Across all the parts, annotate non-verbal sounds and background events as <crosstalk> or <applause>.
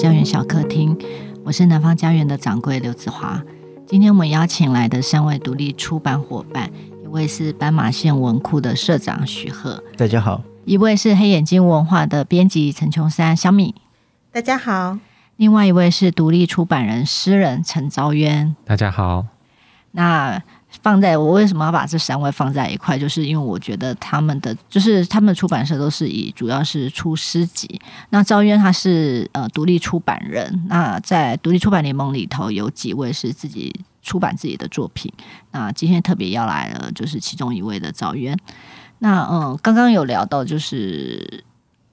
家园小客厅，我是南方家园的掌柜刘子华。今天我们邀请来的三位独立出版伙伴，一位是斑马线文库的社长许鹤，大家好；一位是黑眼睛文化的编辑陈琼山小米，大家好；另外一位是独立出版人诗人陈昭渊，大家好。那放在我为什么要把这三位放在一块？就是因为我觉得他们的就是他们出版社都是以主要是出诗集。那昭渊他是呃独立出版人，那在独立出版联盟里头有几位是自己出版自己的作品。那今天特别要来了，就是其中一位的昭渊。那嗯，刚刚有聊到就是。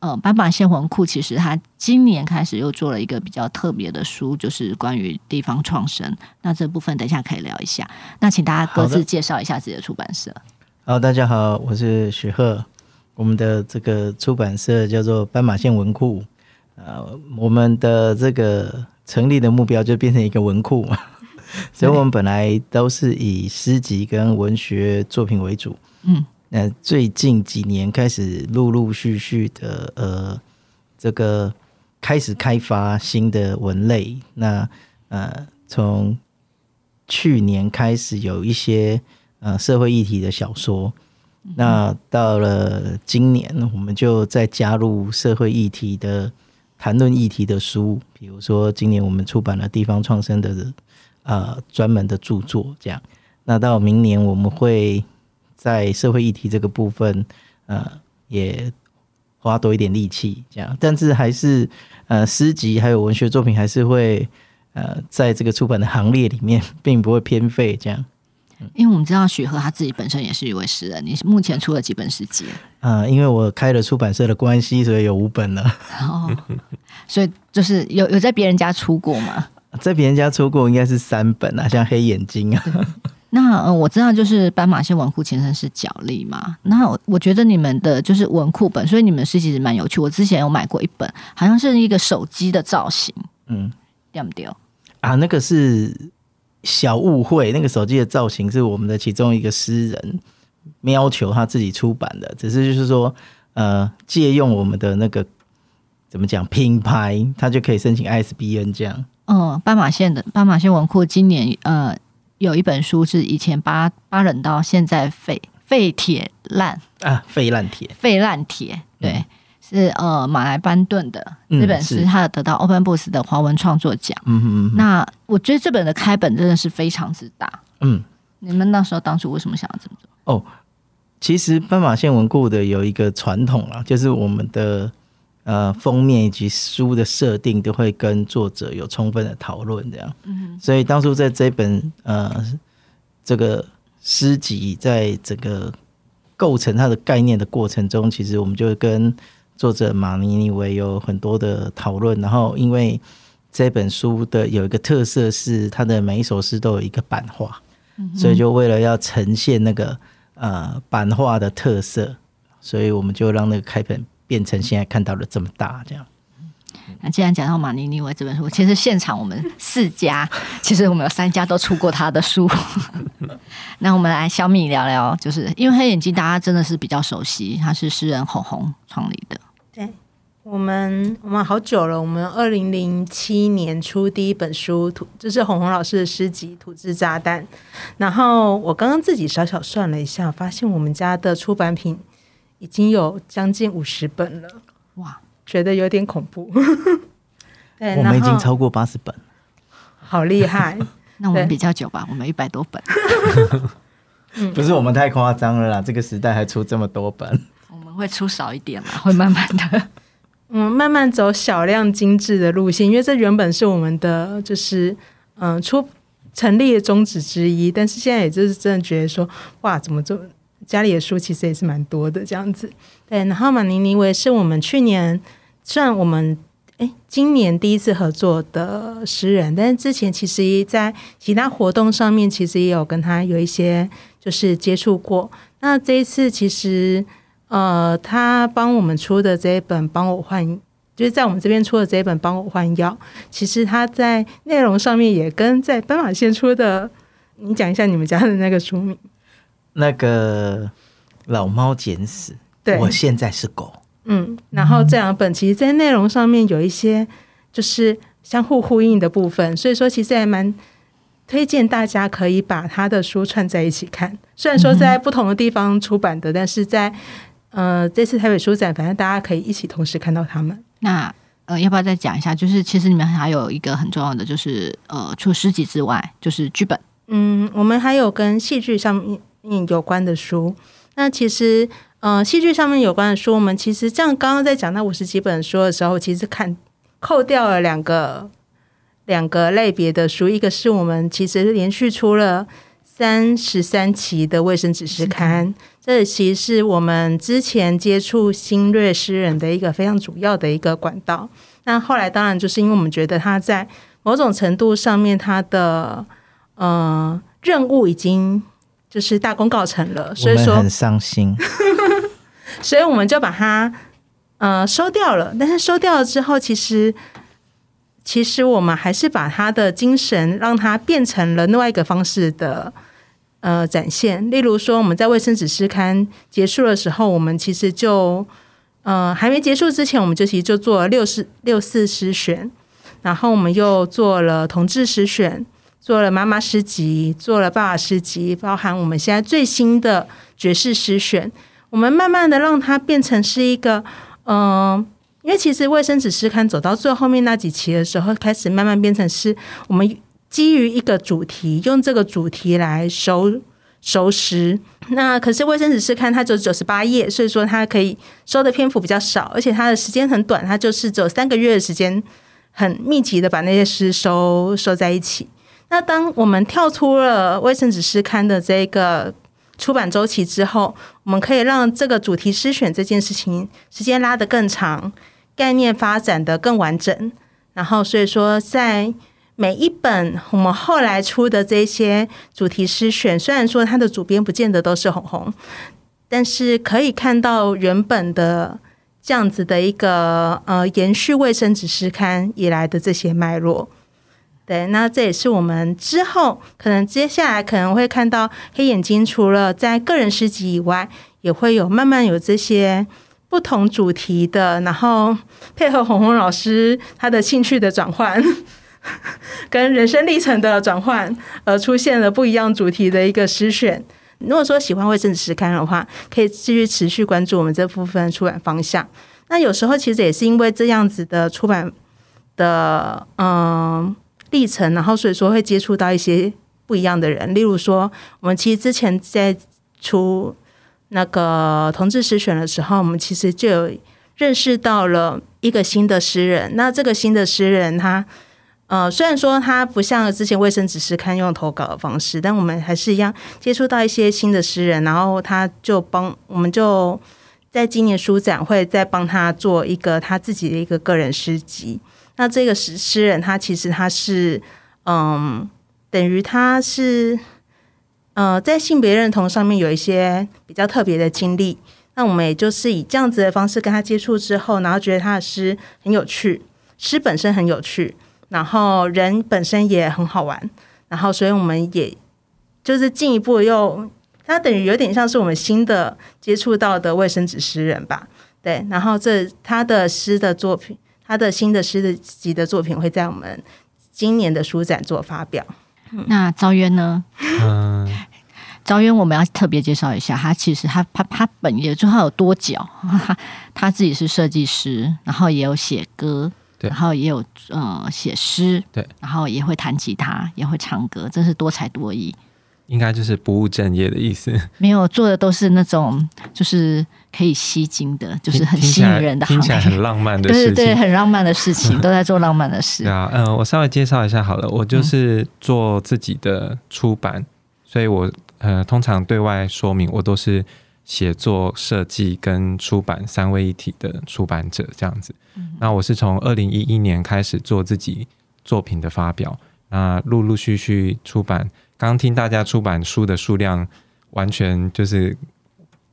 呃，斑马线文库其实它今年开始又做了一个比较特别的书，就是关于地方创生。那这部分等一下可以聊一下。那请大家各自介绍一下自己的出版社。好，大家好，我是许鹤。我们的这个出版社叫做斑马线文库。呃，我们的这个成立的目标就变成一个文库嘛，<laughs> 所以我们本来都是以诗集跟文学作品为主。嗯。那最近几年开始陆陆续续的呃，这个开始开发新的文类。那呃，从去年开始有一些呃社会议题的小说。那到了今年，我们就再加入社会议题的谈论议题的书，比如说今年我们出版了地方创生的呃专门的著作，这样。那到明年我们会。在社会议题这个部分，呃，也花多一点力气，这样，但是还是呃，诗集还有文学作品还是会呃，在这个出版的行列里面，并不会偏废，这样。因为我们知道许贺他自己本身也是一位诗人，你目前出了几本诗集？呃，因为我开了出版社的关系，所以有五本了。哦，所以就是有有在别人家出过吗？<laughs> 在别人家出过，应该是三本啊，像黑眼睛啊。那呃，我知道就是斑马线文库前身是角力嘛。那我我觉得你们的就是文库本，所以你们是其实蛮有趣。我之前有买过一本，好像是一个手机的造型，嗯，掉不掉？啊，那个是小误会，那个手机的造型是我们的其中一个诗人要求他自己出版的，只是就是说呃，借用我们的那个怎么讲品牌，他就可以申请 ISBN 这样。嗯，斑马线的斑马线文库今年呃。有一本书是以前八八冷到，现在废废铁烂啊，废烂铁，废烂铁，对，嗯、是呃马来班顿的这本诗，他有得到 Open Books 的华文创作奖。嗯哼嗯。那我觉得这本的开本真的是非常之大。嗯，你们那时候当初为什么想要这么做？哦，其实斑马线文库的有一个传统啊，就是我们的。呃，封面以及书的设定都会跟作者有充分的讨论，这样。嗯，所以当初在这本呃这个诗集在整个构成它的概念的过程中，其实我们就跟作者马尼尼维有很多的讨论。然后，因为这本书的有一个特色是它的每一首诗都有一个版画，嗯，所以就为了要呈现那个呃版画的特色，所以我们就让那个开本。变成现在看到的这么大，这样。那既然讲到马尼尼维这本书，其实现场我们四家，<laughs> 其实我们有三家都出过他的书。<laughs> 那我们来小米聊聊，就是因为黑眼睛大家真的是比较熟悉，他是诗人红红创立的。对，我们我们好久了，我们二零零七年出第一本书，土就是红红老师的诗集《土制炸弹》。然后我刚刚自己小小算了一下，发现我们家的出版品。已经有将近五十本了，哇，觉得有点恐怖。<laughs> 对，我们已经超过八十本，好厉害。<laughs> 那我们比较久吧，我们一百多本。<laughs> 不是我们太夸张了啦，这个时代还出这么多本。我们会出少一点嘛，会慢慢的，嗯，慢慢走小量精致的路线，因为这原本是我们的就是嗯出成立的宗旨之一，但是现在也就是真的觉得说，哇，怎么这么。家里的书其实也是蛮多的，这样子。对，然后马尼尼维是我们去年算我们诶今年第一次合作的诗人，但是之前其实在其他活动上面其实也有跟他有一些就是接触过。那这一次其实呃，他帮我们出的这一本《帮我换》，就是在我们这边出的这一本《帮我换药》，其实他在内容上面也跟在斑马线出的，你讲一下你们家的那个书名。那个老猫捡屎，对，我现在是狗。嗯，然后这两本其实，在内容上面有一些，就是相互呼应的部分。所以说，其实还蛮推荐大家可以把他的书串在一起看。虽然说在不同的地方出版的，嗯、但是在呃这次台北书展，反正大家可以一起同时看到他们。那呃，要不要再讲一下？就是其实你们还有一个很重要的，就是呃，除了诗集之外，就是剧本。嗯，我们还有跟戏剧上面有关的书。那其实，呃，戏剧上面有关的书，我们其实这样刚刚在讲那五十几本书的时候，其实看扣掉了两个两个类别的书，一个是我们其实连续出了三十三期的卫生指示刊，这其实是我们之前接触新锐诗人的一个非常主要的一个管道。那后来当然就是因为我们觉得他在某种程度上面，他的呃，任务已经就是大功告成了，所以说很伤心，<laughs> 所以我们就把它呃收掉了。但是收掉了之后，其实其实我们还是把他的精神让它变成了另外一个方式的呃展现。例如说，我们在卫生纸诗刊结束的时候，我们其实就呃还没结束之前，我们就其实就做了六四六四诗选，然后我们又做了同志诗选。做了妈妈诗集，做了爸爸诗集，包含我们现在最新的爵士诗选，我们慢慢的让它变成是一个，嗯、因为其实卫生纸诗刊走到最后面那几期的时候，开始慢慢变成是我们基于一个主题，用这个主题来收收诗。那可是卫生纸诗刊它只有九十八页，所以说它可以收的篇幅比较少，而且它的时间很短，它就是只有三个月的时间，很密集的把那些诗收收在一起。那当我们跳出了卫生纸诗刊的这个出版周期之后，我们可以让这个主题诗选这件事情时间拉得更长，概念发展得更完整。然后，所以说，在每一本我们后来出的这些主题诗选，虽然说它的主编不见得都是红红，但是可以看到原本的这样子的一个呃延续卫生纸诗刊以来的这些脉络。对，那这也是我们之后可能接下来可能会看到黑眼睛，除了在个人诗集以外，也会有慢慢有这些不同主题的，然后配合红红老师他的兴趣的转换，跟人生历程的转换，而出现了不一样主题的一个诗选。如果说喜欢卫生纸诗刊的话，可以继续持续关注我们这部分出版方向。那有时候其实也是因为这样子的出版的，嗯。历程，然后所以说会接触到一些不一样的人，例如说，我们其实之前在出那个同志诗选的时候，我们其实就有认识到了一个新的诗人。那这个新的诗人，他呃，虽然说他不像之前卫生纸诗刊用投稿的方式，但我们还是一样接触到一些新的诗人，然后他就帮我们就在今年书展会再帮他做一个他自己的一个个人诗集。那这个诗诗人，他其实他是，嗯，等于他是，呃，在性别认同上面有一些比较特别的经历。那我们也就是以这样子的方式跟他接触之后，然后觉得他的诗很有趣，诗本身很有趣，然后人本身也很好玩，然后所以我们也就是进一步又，他等于有点像是我们新的接触到的卫生纸诗人吧，对，然后这他的诗的作品。他的新的诗集的作品会在我们今年的书展做发表。那昭渊呢？嗯，<laughs> 昭渊我们要特别介绍一下，他其实他他他本业就他有多角，他他自己是设计师，然后也有写歌，对，然后也有呃写诗，对，然后也会弹吉他，也会唱歌，真是多才多艺。应该就是不务正业的意思。<laughs> 没有做的都是那种，就是可以吸睛的，就是很吸引人的听，听起来很浪漫的 <laughs> 事情。对对，很浪漫的事情，<laughs> 都在做浪漫的事。对啊，嗯、呃，我稍微介绍一下好了。我就是做自己的出版，嗯、所以我呃通常对外说明，我都是写作、设计跟出版三位一体的出版者这样子。嗯、那我是从二零一一年开始做自己作品的发表，那陆陆续续出版。刚听大家出版书的数量，完全就是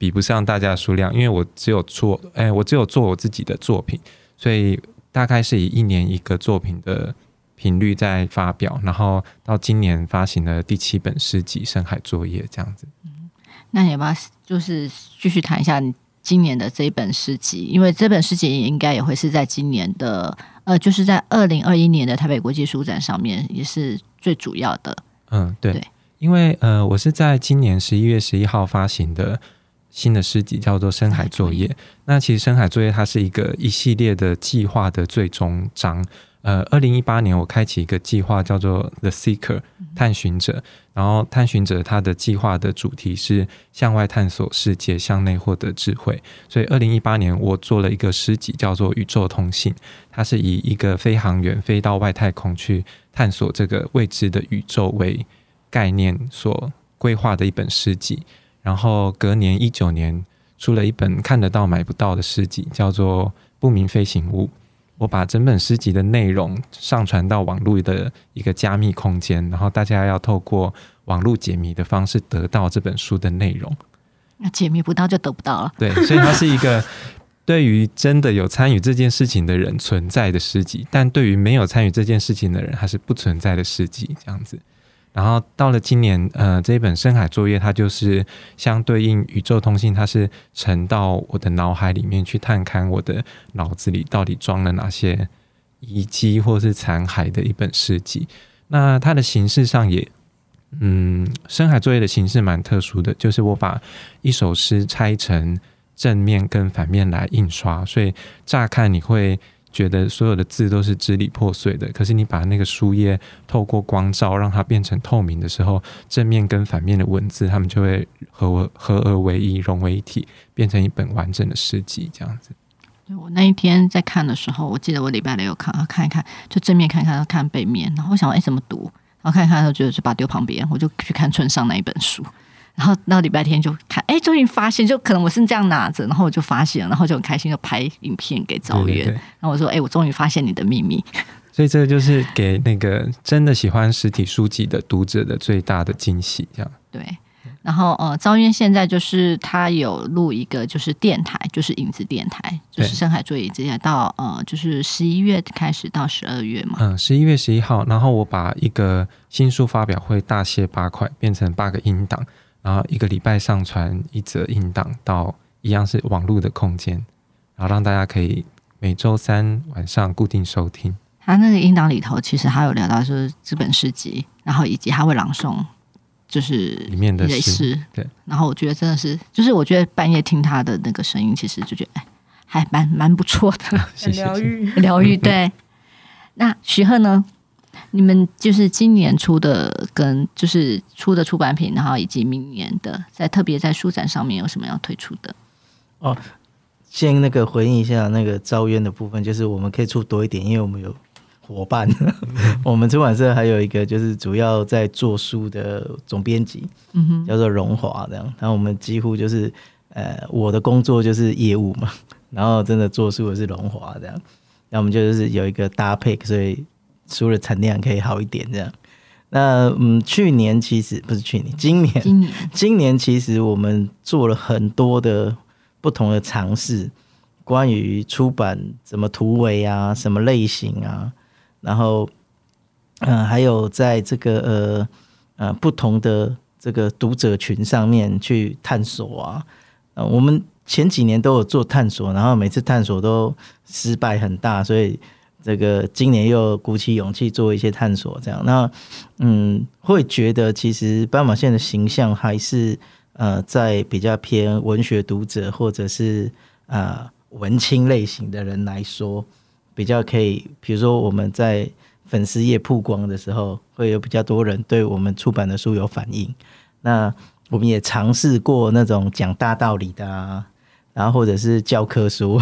比不上大家的数量，因为我只有做，哎，我只有做我自己的作品，所以大概是以一年一个作品的频率在发表，然后到今年发行了第七本诗集《深海作业》这样子。嗯，那你要不要就是继续谈一下你今年的这一本诗集？因为这本诗集应该也会是在今年的呃，就是在二零二一年的台北国际书展上面也是最主要的。嗯，对，对因为呃，我是在今年十一月十一号发行的新的诗集，叫做《深海作业》。那其实《深海作业》它是一个一系列的计划的最终章。呃，二零一八年我开启一个计划，叫做 The Seeker 探寻者。然后探寻者他的计划的主题是向外探索世界，向内获得智慧。所以二零一八年我做了一个诗集，叫做《宇宙通信》，它是以一个飞行员飞到外太空去探索这个未知的宇宙为概念所规划的一本诗集。然后隔年一九年出了一本看得到买不到的诗集，叫做《不明飞行物》。我把整本诗集的内容上传到网络的一个加密空间，然后大家要透过网络解谜的方式得到这本书的内容。那解谜不到就得不到了。对，所以它是一个对于真的有参与这件事情的人存在的诗集，但对于没有参与这件事情的人，它是不存在的诗集，这样子。然后到了今年，呃，这一本《深海作业》，它就是相对应宇宙通信，它是沉到我的脑海里面去探勘我的脑子里到底装了哪些遗迹或是残骸的一本诗集。那它的形式上也，嗯，《深海作业》的形式蛮特殊的，就是我把一首诗拆成正面跟反面来印刷，所以乍看你会。觉得所有的字都是支离破碎的，可是你把那个书页透过光照让它变成透明的时候，正面跟反面的文字，它们就会合合而为一，融为一体，变成一本完整的诗集。这样子。对，我那一天在看的时候，我记得我礼拜六有看，看一看，就正面看一看，看背面，然后我想，哎，怎么读？然后看一看，就觉得就把它丢旁边，我就去看村上那一本书。然后到礼拜天就看，哎，终于发现，就可能我是这样拿着，然后我就发现了，然后就很开心，就拍影片给赵渊。然后我说，哎，我终于发现你的秘密。所以这个就是给那个真的喜欢实体书籍的读者的最大的惊喜，这样。对。然后呃，赵渊现在就是他有录一个就是电台，就是影子电台，就是深海座椅之下到呃，就是十一月开始到十二月嘛。嗯，十一月十一号，然后我把一个新书发表会大卸八块，变成八个音档。然后一个礼拜上传一则音档到一样是网络的空间，然后让大家可以每周三晚上固定收听。他那个音档里头其实还有聊到就是资本市集，然后以及他会朗诵，就是里面的诗。对，然后我觉得真的是，就是我觉得半夜听他的那个声音，其实就觉得哎，还蛮蛮不错的，<laughs> 很疗愈，疗愈。对，那徐鹤呢？你们就是今年出的，跟就是出的出版品，然后以及明年的，在特别在书展上面有什么要推出的？哦，先那个回应一下那个招渊的部分，就是我们可以出多一点，因为我们有伙伴，<laughs> 我们出版社还有一个就是主要在做书的总编辑，嗯哼，叫做荣华这样，然后我们几乎就是呃，我的工作就是业务嘛，然后真的做书的是荣华这样，那我们就是有一个搭配，所以。书的产量可以好一点，这样。那嗯，去年其实不是去年，今年，今年，<laughs> 今年其实我们做了很多的不同的尝试，关于出版怎么突围啊，什么类型啊，然后嗯、呃，还有在这个呃呃不同的这个读者群上面去探索啊。呃，我们前几年都有做探索，然后每次探索都失败很大，所以。这个今年又鼓起勇气做一些探索，这样，那嗯，会觉得其实斑马线的形象还是呃，在比较偏文学读者或者是、呃、文青类型的人来说，比较可以，比如说我们在粉丝页曝光的时候，会有比较多人对我们出版的书有反应。那我们也尝试过那种讲大道理的啊，然后或者是教科书。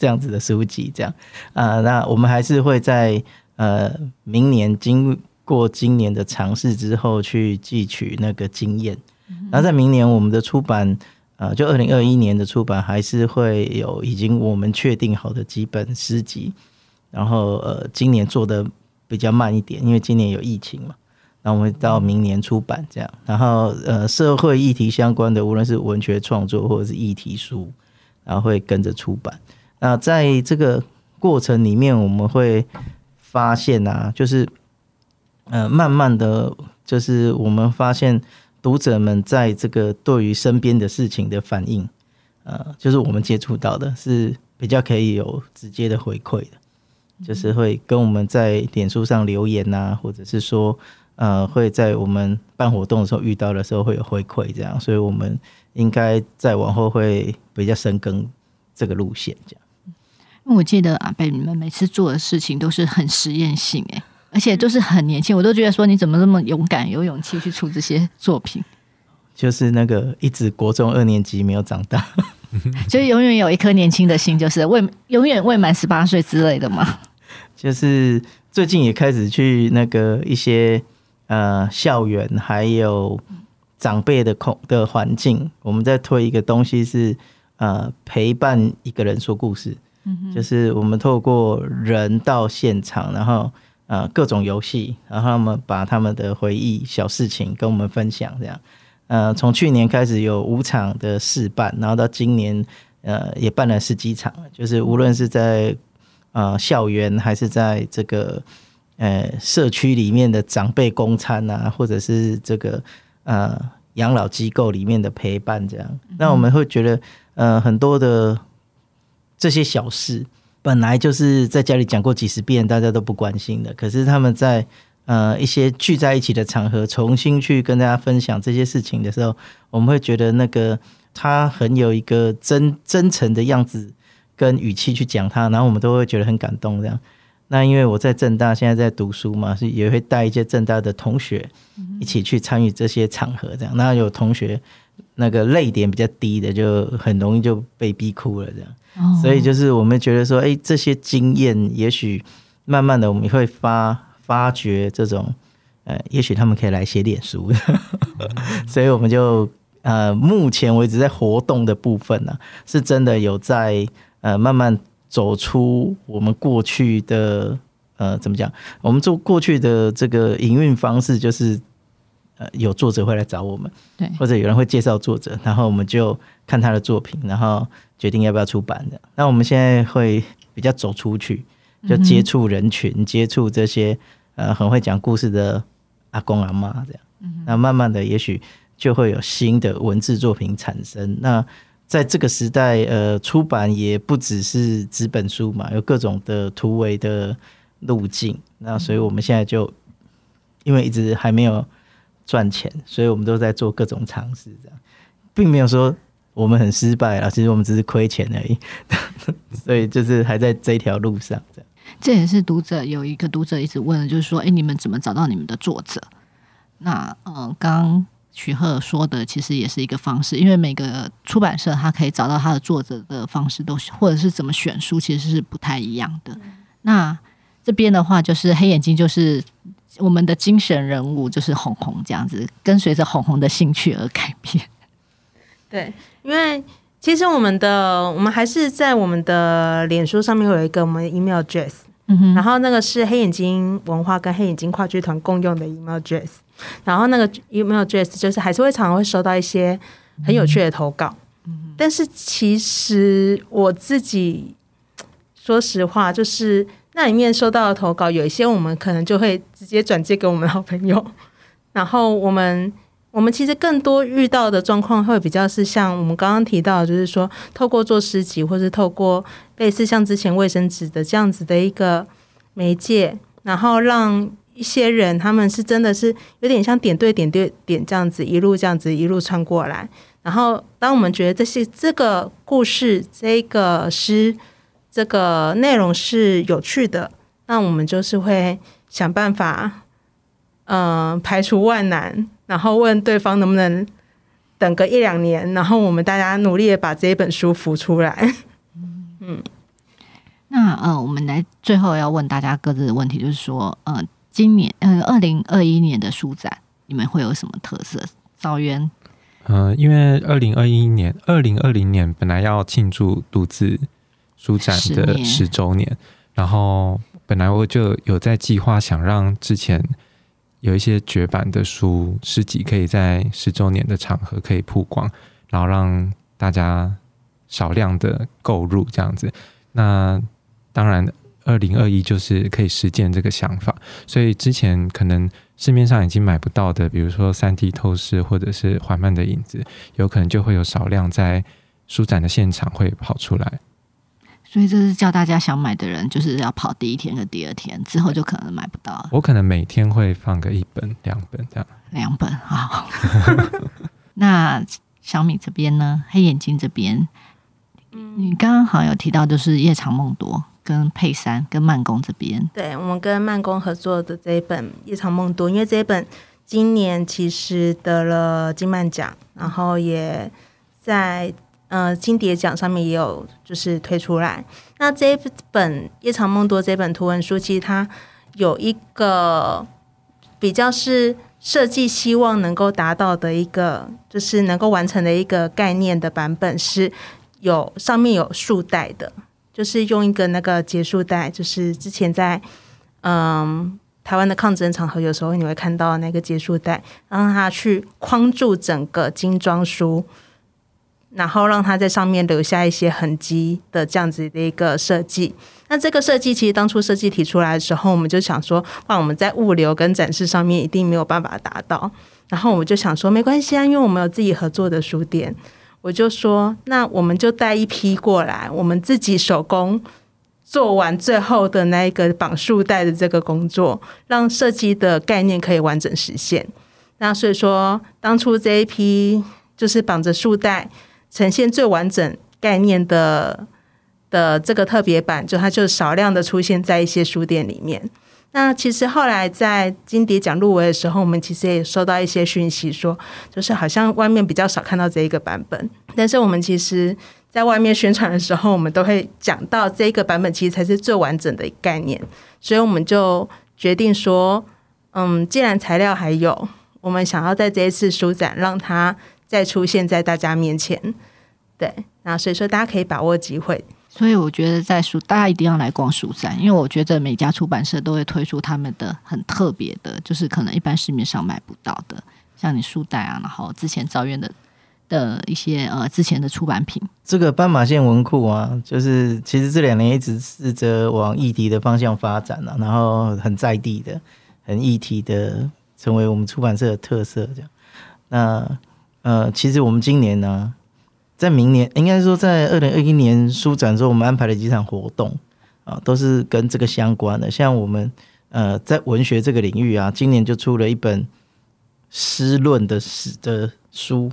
这样子的书籍，这样啊、呃，那我们还是会在呃明年经过今年的尝试之后，去汲取那个经验。然后在明年我们的出版，啊，就二零二一年的出版，还是会有已经我们确定好的几本诗集。然后呃，今年做的比较慢一点，因为今年有疫情嘛。那我们到明年出版这样。然后呃，社会议题相关的，无论是文学创作或者是议题书，然后会跟着出版。那在这个过程里面，我们会发现啊，就是呃，慢慢的就是我们发现读者们在这个对于身边的事情的反应，呃，就是我们接触到的是比较可以有直接的回馈的。就是会跟我们在脸书上留言啊，或者是说呃会在我们办活动的时候遇到的时候会有回馈这样，所以我们应该再往后会比较深耕这个路线这样。我记得阿贝你们每次做的事情都是很实验性诶，而且都是很年轻，我都觉得说你怎么这么勇敢，有勇气去出这些作品。就是那个一直国中二年级没有长大，<laughs> 就永远有一颗年轻的心，就是未永远未满十八岁之类的嘛。<laughs> 就是最近也开始去那个一些呃校园，还有长辈的空的环境，我们在推一个东西是呃陪伴一个人说故事，就是我们透过人到现场，然后呃各种游戏，然后他们把他们的回忆小事情跟我们分享，这样。呃，从去年开始有五场的试办，然后到今年，呃，也办了十几场。就是无论是在呃校园，还是在这个呃社区里面的长辈公餐啊，或者是这个呃养老机构里面的陪伴，这样，那我们会觉得，呃，很多的这些小事，本来就是在家里讲过几十遍，大家都不关心的，可是他们在。呃，一些聚在一起的场合，重新去跟大家分享这些事情的时候，我们会觉得那个他很有一个真真诚的样子跟语气去讲他，然后我们都会觉得很感动。这样，那因为我在正大现在在读书嘛，是也会带一些正大的同学一起去参与这些场合，这样。那有同学那个泪点比较低的，就很容易就被逼哭了，这样。所以就是我们觉得说，哎，这些经验，也许慢慢的我们会发。发掘这种，呃，也许他们可以来写脸书，<laughs> 所以我们就呃，目前为止在活动的部分呢、啊，是真的有在呃慢慢走出我们过去的呃怎么讲？我们做过去的这个营运方式，就是呃有作者会来找我们，对，或者有人会介绍作者，然后我们就看他的作品，然后决定要不要出版的。那我们现在会比较走出去，就接触人群，嗯、接触这些。呃，很会讲故事的阿公阿妈这样，那慢慢的，也许就会有新的文字作品产生。那在这个时代，呃，出版也不只是纸本书嘛，有各种的突围的路径。那所以我们现在就因为一直还没有赚钱，所以我们都在做各种尝试，这样，并没有说我们很失败啊，其实我们只是亏钱而已。<laughs> 所以就是还在这条路上这样。这也是读者有一个读者一直问的，就是说，哎，你们怎么找到你们的作者？那嗯，刚刚许贺说的其实也是一个方式，因为每个出版社他可以找到他的作者的方式都或者是怎么选书，其实是不太一样的。嗯、那这边的话，就是黑眼睛，就是我们的精神人物，就是红红这样子，跟随着红红的兴趣而改变。<laughs> 对，因为。其实我们的我们还是在我们的脸书上面会有一个我们的 email address，嗯哼，然后那个是黑眼睛文化跟黑眼睛话剧团共用的 email address，然后那个 email address 就是还是会常常会收到一些很有趣的投稿，嗯哼，但是其实我自己说实话，就是那里面收到的投稿有一些我们可能就会直接转接给我们好朋友，<laughs> 然后我们。我们其实更多遇到的状况会比较是像我们刚刚提到，就是说透过做诗集，或是透过类似像之前卫生纸的这样子的一个媒介，然后让一些人他们是真的是有点像点对点对点这样子一路这样子一路穿过来。然后当我们觉得这些这个故事、这个诗、这个内容是有趣的，那我们就是会想办法，嗯、呃，排除万难。然后问对方能不能等个一两年，然后我们大家努力的把这一本书浮出来。嗯，那呃，我们来最后要问大家各自的问题，就是说，呃，今年呃，二零二一年的书展，你们会有什么特色？赵渊，呃，因为二零二一年、二零二零年本来要庆祝读字书展的十周年，然后本来我就有在计划，想让之前。有一些绝版的书诗集，可以在十周年的场合可以曝光，然后让大家少量的购入这样子。那当然，二零二一就是可以实践这个想法。所以之前可能市面上已经买不到的，比如说三 D 透视或者是缓慢的影子，有可能就会有少量在书展的现场会跑出来。所以这是叫大家想买的人，就是要跑第一天跟第二天，之后就可能买不到了。我可能每天会放个一本、两本这样。两本啊。<laughs> <laughs> 那小米这边呢？黑眼睛这边，你刚刚好像有提到，就是夜长梦多跟佩珊跟慢工这边。对，我们跟慢工合作的这一本《夜长梦多》，因为这一本今年其实得了金漫奖，然后也在。呃，金蝶奖上面也有就是推出来。那这一本《夜长梦多》这本图文书，其实它有一个比较是设计希望能够达到的一个，就是能够完成的一个概念的版本，是有上面有束带的，就是用一个那个结束带，就是之前在嗯台湾的抗争场合，有时候你会看到那个结束带，让它去框住整个精装书。然后让它在上面留下一些痕迹的这样子的一个设计。那这个设计其实当初设计提出来的时候，我们就想说，哇，我们在物流跟展示上面一定没有办法达到。然后我们就想说，没关系啊，因为我们有自己合作的书店，我就说，那我们就带一批过来，我们自己手工做完最后的那一个绑束带的这个工作，让设计的概念可以完整实现。那所以说，当初这一批就是绑着束带。呈现最完整概念的的这个特别版，就它就少量的出现在一些书店里面。那其实后来在金蝶奖入围的时候，我们其实也收到一些讯息，说就是好像外面比较少看到这一个版本。但是我们其实在外面宣传的时候，我们都会讲到这一个版本其实才是最完整的概念。所以我们就决定说，嗯，既然材料还有，我们想要在这一次书展让它。再出现在大家面前，对，那所以说大家可以把握机会。所以我觉得在书，大家一定要来逛书展，因为我觉得每家出版社都会推出他们的很特别的，就是可能一般市面上买不到的，像你书袋啊，然后之前赵院的的一些呃之前的出版品。这个斑马线文库啊，就是其实这两年一直试着往议题的方向发展啊，然后很在地的、很议题的，成为我们出版社的特色这样。那呃，其实我们今年呢，在明年应该说在二零二一年书展之后，我们安排了几场活动啊，都是跟这个相关的。像我们呃，在文学这个领域啊，今年就出了一本诗论的诗的书，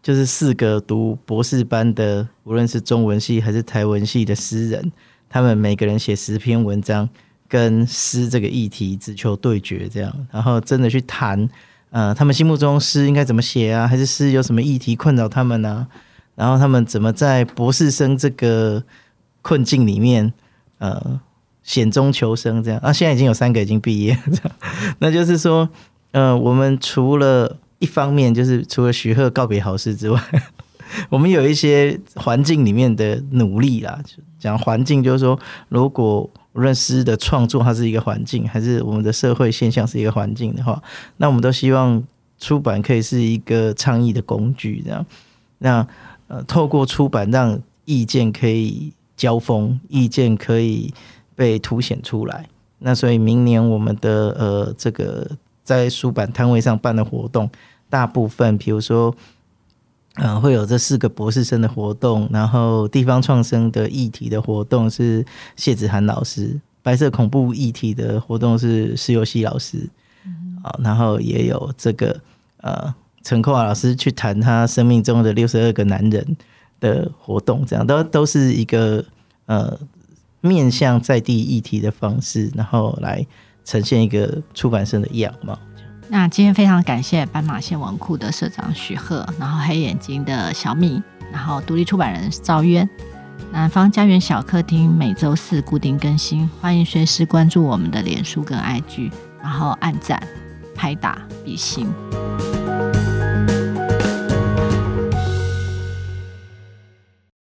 就是四个读博士班的，无论是中文系还是台文系的诗人，他们每个人写十篇文章，跟诗这个议题只求对决，这样，然后真的去谈。呃，他们心目中诗应该怎么写啊？还是诗有什么议题困扰他们呢、然后他们怎么在博士生这个困境里面，呃，险中求生这样？啊，现在已经有三个已经毕业了这样，那就是说，呃，我们除了一方面就是除了许贺告别好事之外，<laughs> 我们有一些环境里面的努力啦。讲环境就是说，如果无论诗的创作，它是一个环境，还是我们的社会现象是一个环境的话，那我们都希望出版可以是一个倡议的工具，这样。那呃，透过出版让意见可以交锋，意见可以被凸显出来。那所以明年我们的呃这个在书版摊位上办的活动，大部分比如说。嗯、呃，会有这四个博士生的活动，然后地方创生的议题的活动是谢子涵老师，白色恐怖议题的活动是施佑熙老师，好、嗯，然后也有这个呃陈扣华老师去谈他生命中的六十二个男人的活动，这样都都是一个呃面向在地议题的方式，然后来呈现一个出版社的样貌。那今天非常感谢斑马线文库的社长许鹤，然后黑眼睛的小米，然后独立出版人赵渊。南方家园小客厅每周四固定更新，欢迎随时关注我们的脸书跟 IG，然后按赞、拍打、比心。